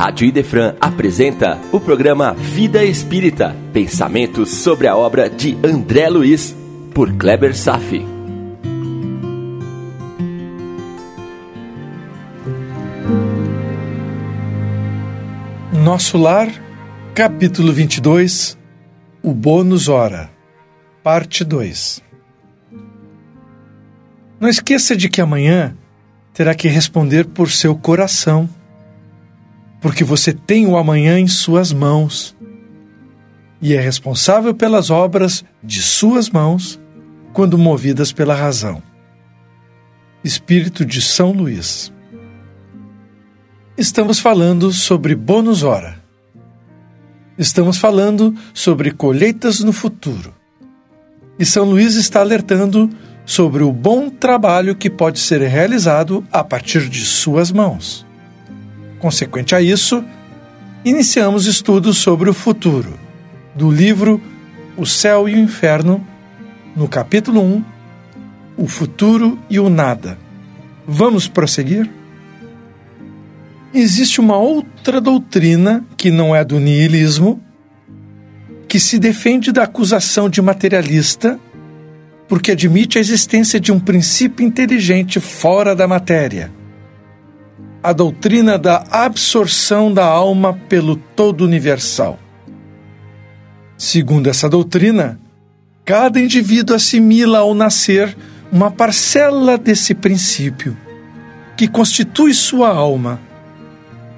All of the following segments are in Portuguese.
Rádio Idefran apresenta o programa Vida Espírita, pensamentos sobre a obra de André Luiz, por Kleber Safi. Nosso Lar, capítulo 22, o bônus hora, parte 2. Não esqueça de que amanhã terá que responder por seu coração porque você tem o amanhã em suas mãos e é responsável pelas obras de suas mãos quando movidas pela razão. Espírito de São Luís. Estamos falando sobre bônus hora. Estamos falando sobre colheitas no futuro. E São Luís está alertando sobre o bom trabalho que pode ser realizado a partir de suas mãos. Consequente a isso, iniciamos estudos sobre o futuro, do livro O Céu e o Inferno, no capítulo 1, O Futuro e o Nada. Vamos prosseguir? Existe uma outra doutrina, que não é do niilismo, que se defende da acusação de materialista porque admite a existência de um princípio inteligente fora da matéria a doutrina da absorção da alma pelo todo universal. Segundo essa doutrina, cada indivíduo assimila ao nascer uma parcela desse princípio, que constitui sua alma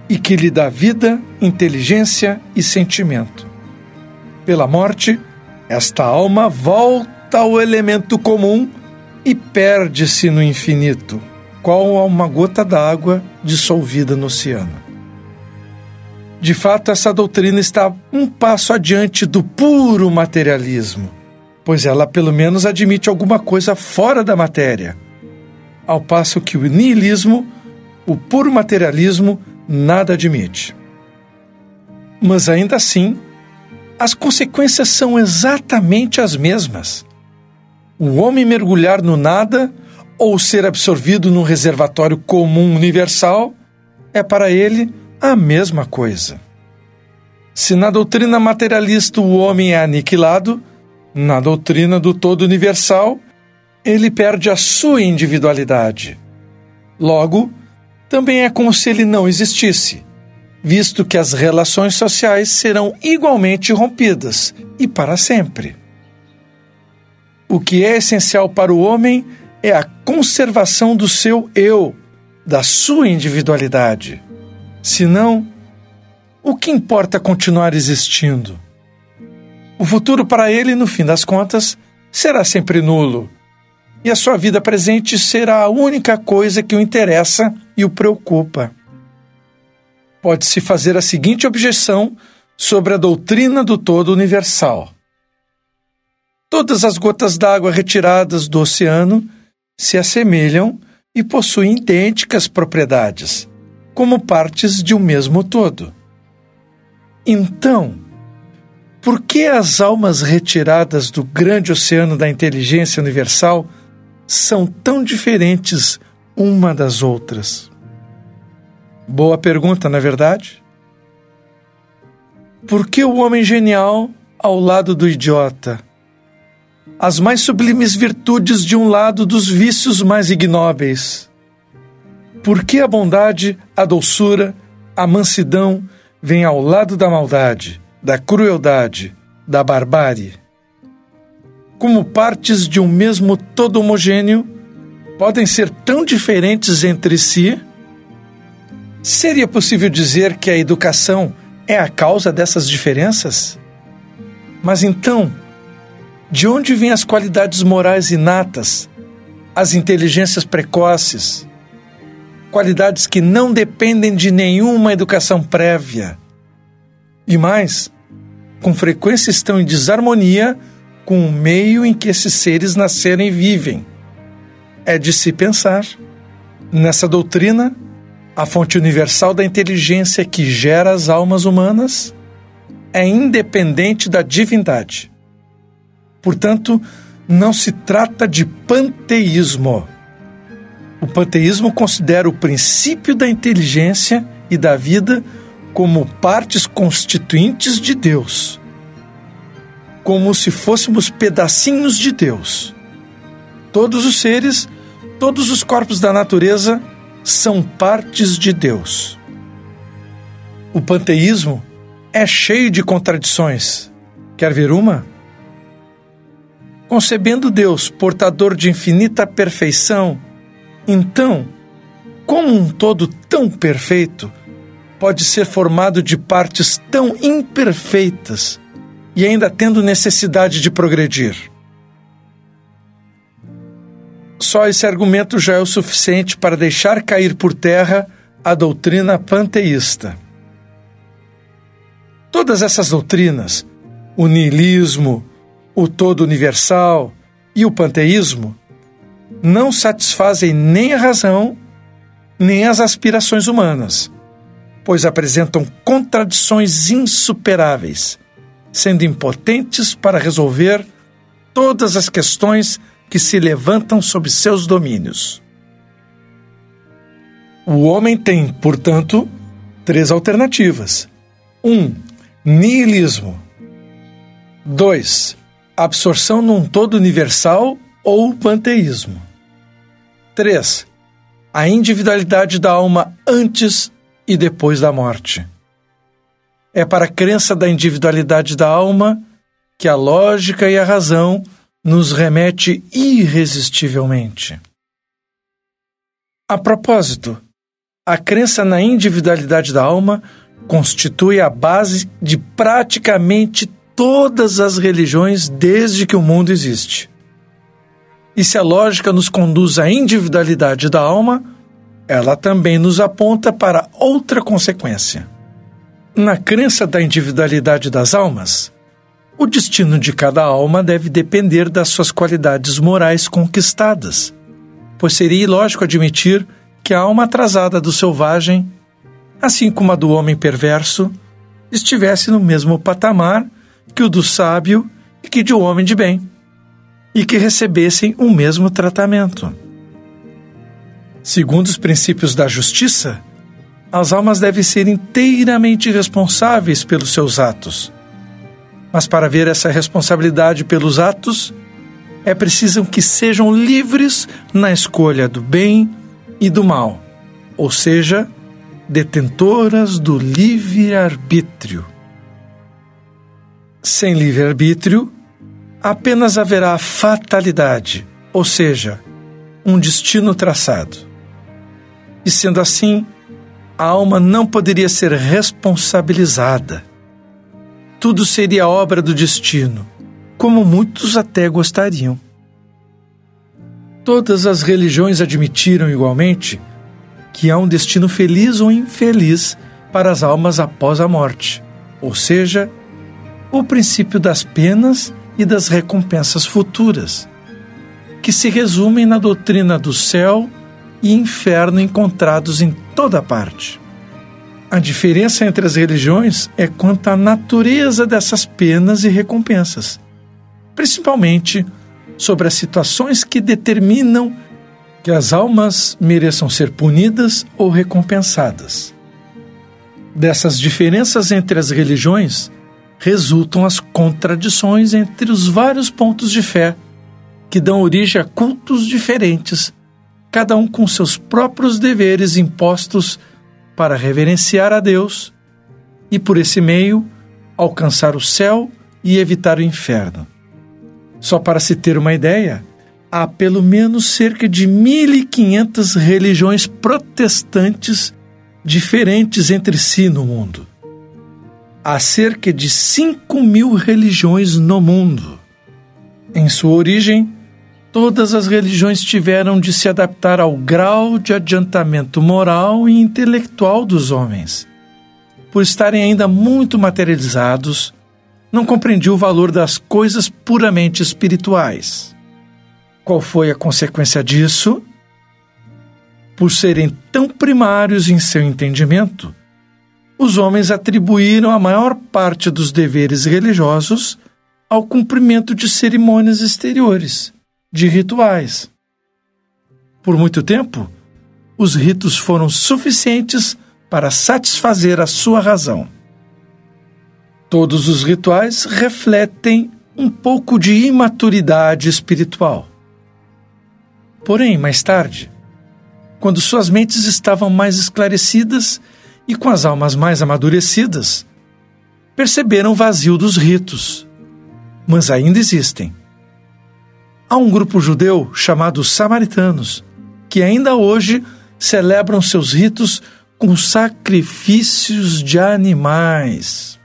e que lhe dá vida, inteligência e sentimento. Pela morte, esta alma volta ao elemento comum e perde-se no infinito qual uma gota d'água dissolvida no oceano. De fato, essa doutrina está um passo adiante do puro materialismo, pois ela pelo menos admite alguma coisa fora da matéria, ao passo que o niilismo, o puro materialismo, nada admite. Mas ainda assim, as consequências são exatamente as mesmas. O homem mergulhar no nada ou ser absorvido num reservatório comum universal é para ele a mesma coisa. Se na doutrina materialista o homem é aniquilado, na doutrina do todo universal, ele perde a sua individualidade. Logo, também é como se ele não existisse, visto que as relações sociais serão igualmente rompidas e para sempre. O que é essencial para o homem é a conservação do seu eu, da sua individualidade. Senão, o que importa continuar existindo? O futuro para ele, no fim das contas, será sempre nulo. E a sua vida presente será a única coisa que o interessa e o preocupa. Pode-se fazer a seguinte objeção sobre a doutrina do todo universal. Todas as gotas d'água retiradas do oceano se assemelham e possuem idênticas propriedades, como partes de um mesmo todo. Então, por que as almas retiradas do grande oceano da inteligência universal são tão diferentes uma das outras? Boa pergunta, na é verdade? Por que o homem genial ao lado do idiota? As mais sublimes virtudes de um lado dos vícios mais ignóbeis. Por que a bondade, a doçura, a mansidão vêm ao lado da maldade, da crueldade, da barbárie? Como partes de um mesmo todo homogêneo, podem ser tão diferentes entre si? Seria possível dizer que a educação é a causa dessas diferenças? Mas então, de onde vêm as qualidades morais inatas, as inteligências precoces, qualidades que não dependem de nenhuma educação prévia? E mais, com frequência estão em desarmonia com o meio em que esses seres nasceram e vivem. É de se pensar. Nessa doutrina, a fonte universal da inteligência que gera as almas humanas é independente da divindade. Portanto, não se trata de panteísmo. O panteísmo considera o princípio da inteligência e da vida como partes constituintes de Deus, como se fôssemos pedacinhos de Deus. Todos os seres, todos os corpos da natureza são partes de Deus. O panteísmo é cheio de contradições. Quer ver uma? Concebendo Deus portador de infinita perfeição, então, como um todo tão perfeito, pode ser formado de partes tão imperfeitas e ainda tendo necessidade de progredir? Só esse argumento já é o suficiente para deixar cair por terra a doutrina panteísta. Todas essas doutrinas, o niilismo, o todo universal e o panteísmo, não satisfazem nem a razão nem as aspirações humanas, pois apresentam contradições insuperáveis, sendo impotentes para resolver todas as questões que se levantam sob seus domínios. O homem tem, portanto, três alternativas: 1. Um, nihilismo. 2. Absorção num todo universal ou panteísmo. 3. A individualidade da alma antes e depois da morte. É para a crença da individualidade da alma que a lógica e a razão nos remete irresistivelmente. A propósito, a crença na individualidade da alma constitui a base de praticamente todas as religiões desde que o mundo existe. E se a lógica nos conduz à individualidade da alma, ela também nos aponta para outra consequência. Na crença da individualidade das almas, o destino de cada alma deve depender das suas qualidades morais conquistadas, pois seria ilógico admitir que a alma atrasada do selvagem, assim como a do homem perverso, estivesse no mesmo patamar que o do sábio e que de um homem de bem, e que recebessem o mesmo tratamento. Segundo os princípios da justiça, as almas devem ser inteiramente responsáveis pelos seus atos mas para ver essa responsabilidade pelos atos, é preciso que sejam livres na escolha do bem e do mal, ou seja, detentoras do livre-arbítrio. Sem livre-arbítrio, apenas haverá fatalidade, ou seja, um destino traçado. E sendo assim, a alma não poderia ser responsabilizada tudo seria obra do destino, como muitos até gostariam. Todas as religiões admitiram igualmente que há um destino feliz ou infeliz para as almas após a morte, ou seja, o princípio das penas e das recompensas futuras, que se resumem na doutrina do céu e inferno encontrados em toda parte. A diferença entre as religiões é quanto à natureza dessas penas e recompensas, principalmente sobre as situações que determinam que as almas mereçam ser punidas ou recompensadas. Dessas diferenças entre as religiões resultam as contradições entre os vários pontos de fé que dão origem a cultos diferentes, cada um com seus próprios deveres impostos para reverenciar a Deus e, por esse meio, alcançar o céu e evitar o inferno. Só para se ter uma ideia, há pelo menos cerca de 1.500 religiões protestantes diferentes entre si no mundo. Há cerca de 5 mil religiões no mundo. Em sua origem, todas as religiões tiveram de se adaptar ao grau de adiantamento moral e intelectual dos homens. Por estarem ainda muito materializados, não compreendiam o valor das coisas puramente espirituais. Qual foi a consequência disso? Por serem tão primários em seu entendimento, os homens atribuíram a maior parte dos deveres religiosos ao cumprimento de cerimônias exteriores de rituais. Por muito tempo, os ritos foram suficientes para satisfazer a sua razão. Todos os rituais refletem um pouco de imaturidade espiritual. Porém, mais tarde, quando suas mentes estavam mais esclarecidas e com as almas mais amadurecidas, perceberam o vazio dos ritos. Mas ainda existem. Há um grupo judeu chamado Samaritanos, que ainda hoje celebram seus ritos com sacrifícios de animais.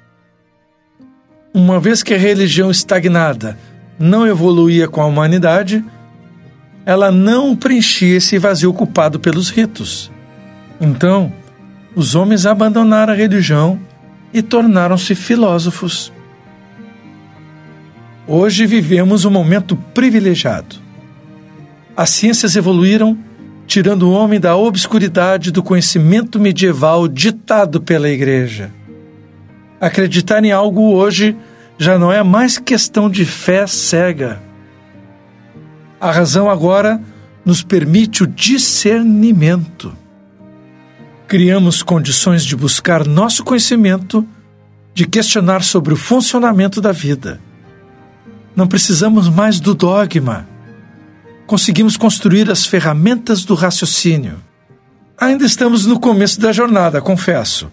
Uma vez que a religião estagnada não evoluía com a humanidade, ela não preenchia esse vazio ocupado pelos ritos. Então, os homens abandonaram a religião e tornaram-se filósofos. Hoje vivemos um momento privilegiado. As ciências evoluíram, tirando o homem da obscuridade do conhecimento medieval ditado pela Igreja. Acreditar em algo hoje já não é mais questão de fé cega. A razão agora nos permite o discernimento criamos condições de buscar nosso conhecimento, de questionar sobre o funcionamento da vida. Não precisamos mais do dogma. Conseguimos construir as ferramentas do raciocínio. Ainda estamos no começo da jornada, confesso.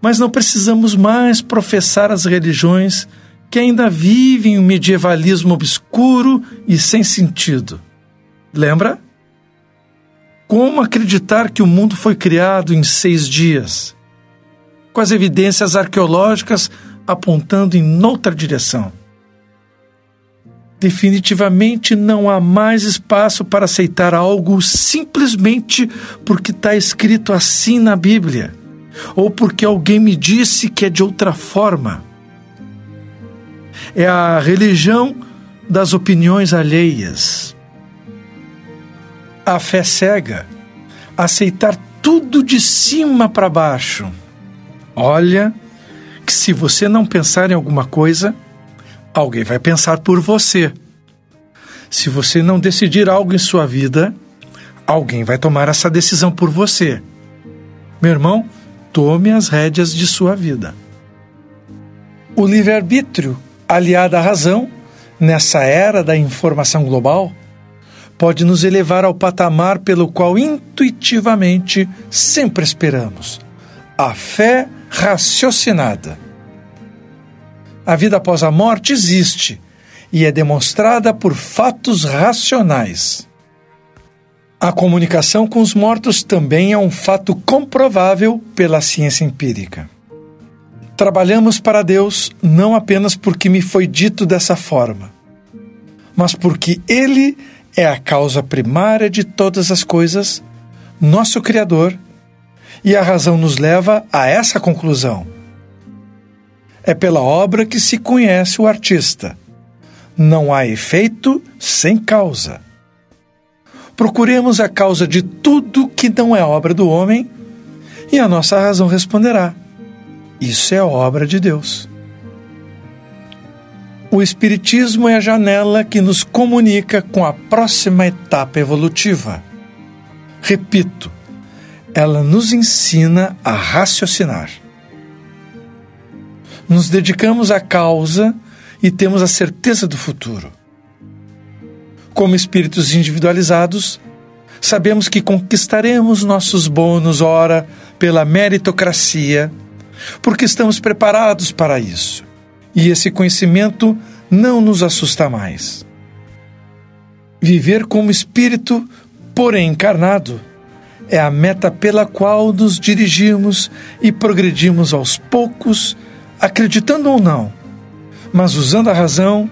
Mas não precisamos mais professar as religiões que ainda vivem um medievalismo obscuro e sem sentido. Lembra? Como acreditar que o mundo foi criado em seis dias? Com as evidências arqueológicas apontando em noutra direção. Definitivamente não há mais espaço para aceitar algo simplesmente porque está escrito assim na Bíblia, ou porque alguém me disse que é de outra forma. É a religião das opiniões alheias a fé cega, aceitar tudo de cima para baixo. Olha, que se você não pensar em alguma coisa, alguém vai pensar por você. Se você não decidir algo em sua vida, alguém vai tomar essa decisão por você. Meu irmão, tome as rédeas de sua vida. O livre-arbítrio, aliado à razão, nessa era da informação global, pode nos elevar ao patamar pelo qual intuitivamente sempre esperamos a fé raciocinada. A vida após a morte existe e é demonstrada por fatos racionais. A comunicação com os mortos também é um fato comprovável pela ciência empírica. Trabalhamos para Deus não apenas porque me foi dito dessa forma, mas porque Ele é a causa primária de todas as coisas, nosso Criador, e a razão nos leva a essa conclusão. É pela obra que se conhece o artista. Não há efeito sem causa. Procuremos a causa de tudo que não é obra do homem e a nossa razão responderá: Isso é obra de Deus. O Espiritismo é a janela que nos comunica com a próxima etapa evolutiva. Repito, ela nos ensina a raciocinar. Nos dedicamos à causa e temos a certeza do futuro. Como espíritos individualizados, sabemos que conquistaremos nossos bônus, ora, pela meritocracia, porque estamos preparados para isso e esse conhecimento não nos assusta mais. Viver como espírito, porém encarnado, é a meta pela qual nos dirigimos e progredimos aos poucos, acreditando ou não, mas usando a razão,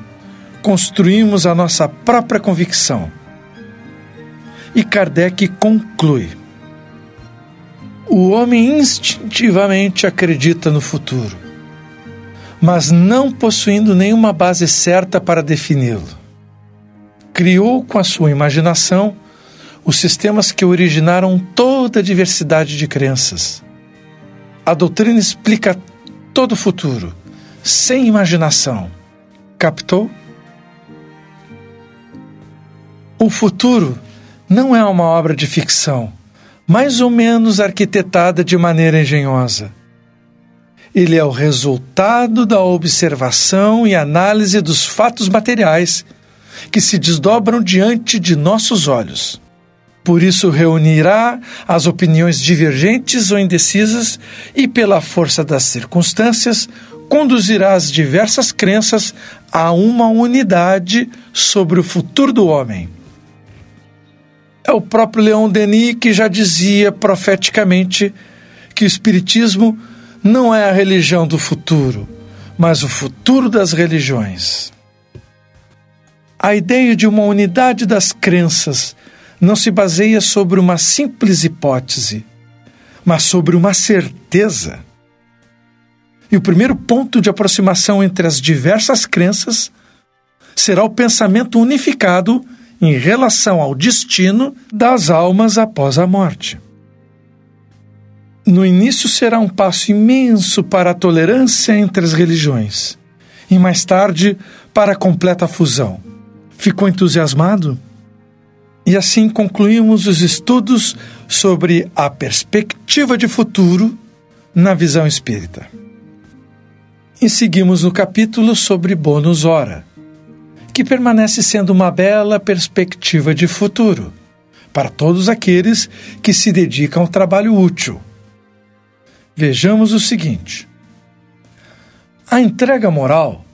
construímos a nossa própria convicção. E Kardec conclui: o homem instintivamente acredita no futuro mas não possuindo nenhuma base certa para defini-lo. Criou com a sua imaginação os sistemas que originaram toda a diversidade de crenças. A doutrina explica todo o futuro, sem imaginação. Captou? O futuro não é uma obra de ficção, mais ou menos arquitetada de maneira engenhosa. Ele é o resultado da observação e análise dos fatos materiais que se desdobram diante de nossos olhos. Por isso, reunirá as opiniões divergentes ou indecisas e, pela força das circunstâncias, conduzirá as diversas crenças a uma unidade sobre o futuro do homem. É o próprio Leon Denis que já dizia profeticamente que o Espiritismo não é a religião do futuro, mas o futuro das religiões. A ideia de uma unidade das crenças não se baseia sobre uma simples hipótese, mas sobre uma certeza. E o primeiro ponto de aproximação entre as diversas crenças será o pensamento unificado em relação ao destino das almas após a morte. No início será um passo imenso para a tolerância entre as religiões, e mais tarde para a completa fusão. Ficou entusiasmado? E assim concluímos os estudos sobre a perspectiva de futuro na visão espírita. E seguimos no capítulo sobre bônus hora, que permanece sendo uma bela perspectiva de futuro para todos aqueles que se dedicam ao trabalho útil. Vejamos o seguinte: a entrega moral,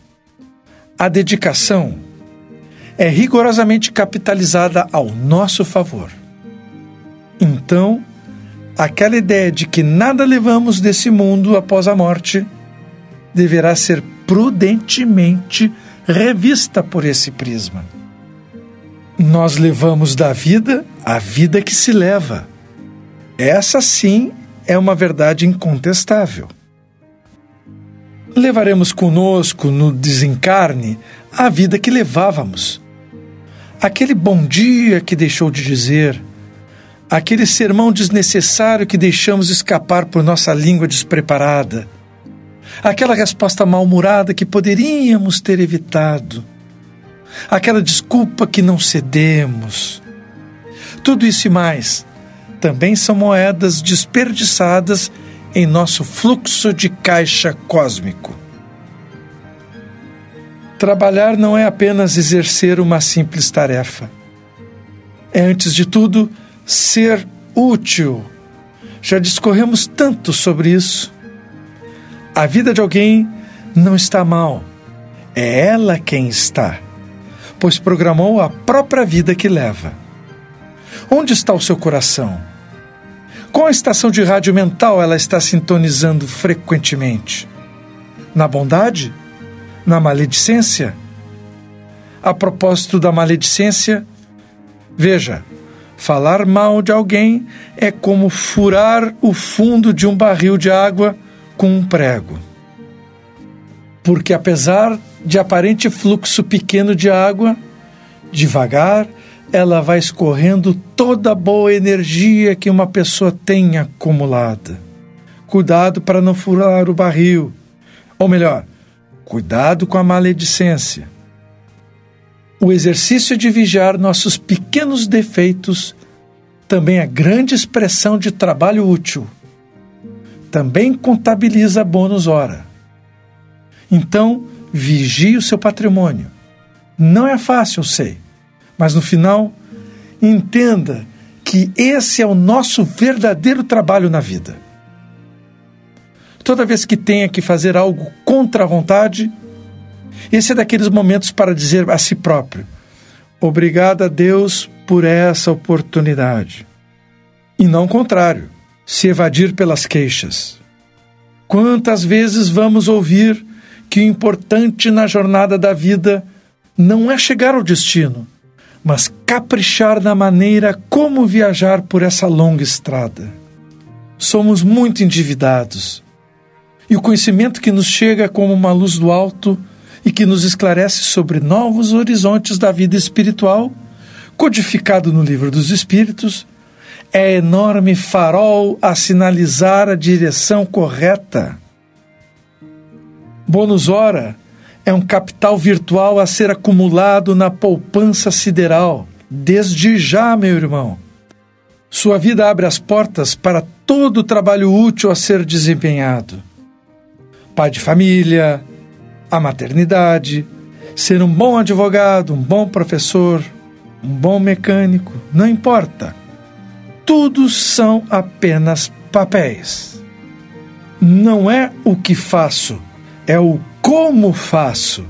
a dedicação, é rigorosamente capitalizada ao nosso favor. Então, aquela ideia de que nada levamos desse mundo após a morte deverá ser prudentemente revista por esse prisma. Nós levamos da vida a vida que se leva. Essa sim é uma verdade incontestável. Levaremos conosco no desencarne a vida que levávamos. Aquele bom dia que deixou de dizer, aquele sermão desnecessário que deixamos escapar por nossa língua despreparada, aquela resposta mal-humorada que poderíamos ter evitado, aquela desculpa que não cedemos. Tudo isso e mais também são moedas desperdiçadas em nosso fluxo de caixa cósmico. Trabalhar não é apenas exercer uma simples tarefa. É, antes de tudo, ser útil. Já discorremos tanto sobre isso. A vida de alguém não está mal, é ela quem está, pois programou a própria vida que leva. Onde está o seu coração? Qual estação de rádio mental ela está sintonizando frequentemente? Na bondade? Na maledicência? A propósito da maledicência, veja, falar mal de alguém é como furar o fundo de um barril de água com um prego. Porque apesar de aparente fluxo pequeno de água, devagar ela vai escorrendo toda a boa energia que uma pessoa tem acumulada. Cuidado para não furar o barril. Ou melhor, cuidado com a maledicência. O exercício de vigiar nossos pequenos defeitos também é grande expressão de trabalho útil também contabiliza bônus hora. Então, vigie o seu patrimônio. Não é fácil, sei, mas no final, entenda que esse é o nosso verdadeiro trabalho na vida. Toda vez que tenha que fazer algo contra a vontade, esse é daqueles momentos para dizer a si próprio: Obrigado a Deus por essa oportunidade. E não o contrário se evadir pelas queixas. Quantas vezes vamos ouvir que o importante na jornada da vida não é chegar ao destino, mas caprichar na maneira como viajar por essa longa estrada. Somos muito endividados. E o conhecimento que nos chega como uma luz do alto e que nos esclarece sobre novos horizontes da vida espiritual, codificado no Livro dos Espíritos, é enorme farol a sinalizar a direção correta. Bônus hora é um capital virtual a ser acumulado na poupança sideral, desde já, meu irmão. Sua vida abre as portas para todo o trabalho útil a ser desempenhado. Pai de família, a maternidade, ser um bom advogado, um bom professor, um bom mecânico, não importa. Tudo são apenas papéis. Não é o que faço, é o como faço.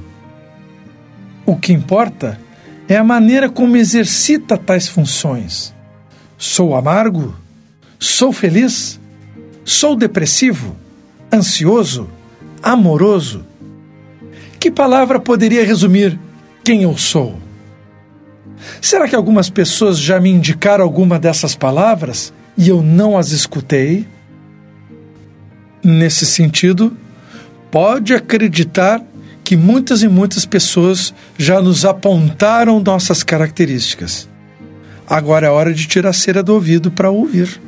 O que importa é a maneira como exercita tais funções. Sou amargo? Sou feliz? Sou depressivo? Ansioso? Amoroso? Que palavra poderia resumir quem eu sou? Será que algumas pessoas já me indicaram alguma dessas palavras e eu não as escutei? Nesse sentido, pode acreditar que muitas e muitas pessoas já nos apontaram nossas características. Agora é hora de tirar a cera do ouvido para ouvir.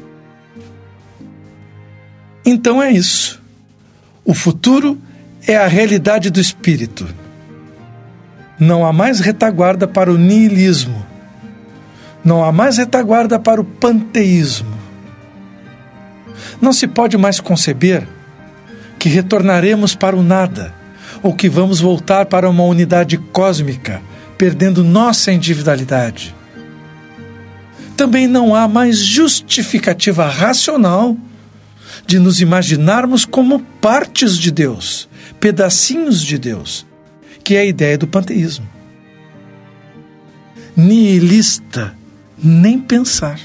Então é isso. O futuro é a realidade do espírito. Não há mais retaguarda para o niilismo. Não há mais retaguarda para o panteísmo. Não se pode mais conceber que retornaremos para o nada ou que vamos voltar para uma unidade cósmica, perdendo nossa individualidade. Também não há mais justificativa racional de nos imaginarmos como partes de Deus, pedacinhos de Deus, que é a ideia do panteísmo. Nihilista, nem pensar.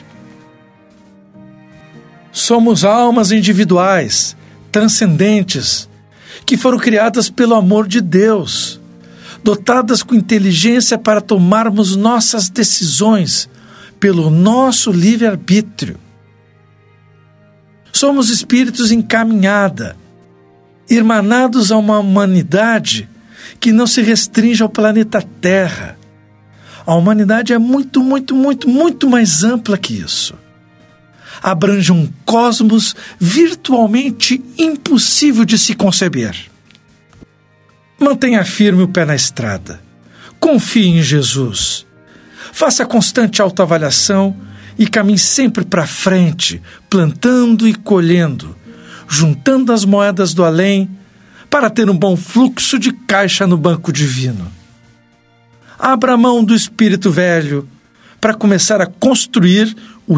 Somos almas individuais, transcendentes, que foram criadas pelo amor de Deus, dotadas com inteligência para tomarmos nossas decisões pelo nosso livre-arbítrio. Somos espíritos em caminhada, irmanados a uma humanidade que não se restringe ao planeta Terra. A humanidade é muito, muito, muito, muito mais ampla que isso abrange um cosmos virtualmente impossível de se conceber. Mantenha firme o pé na estrada. Confie em Jesus. Faça constante autoavaliação e caminhe sempre para frente, plantando e colhendo, juntando as moedas do além para ter um bom fluxo de caixa no banco divino. Abra mão do espírito velho para começar a construir o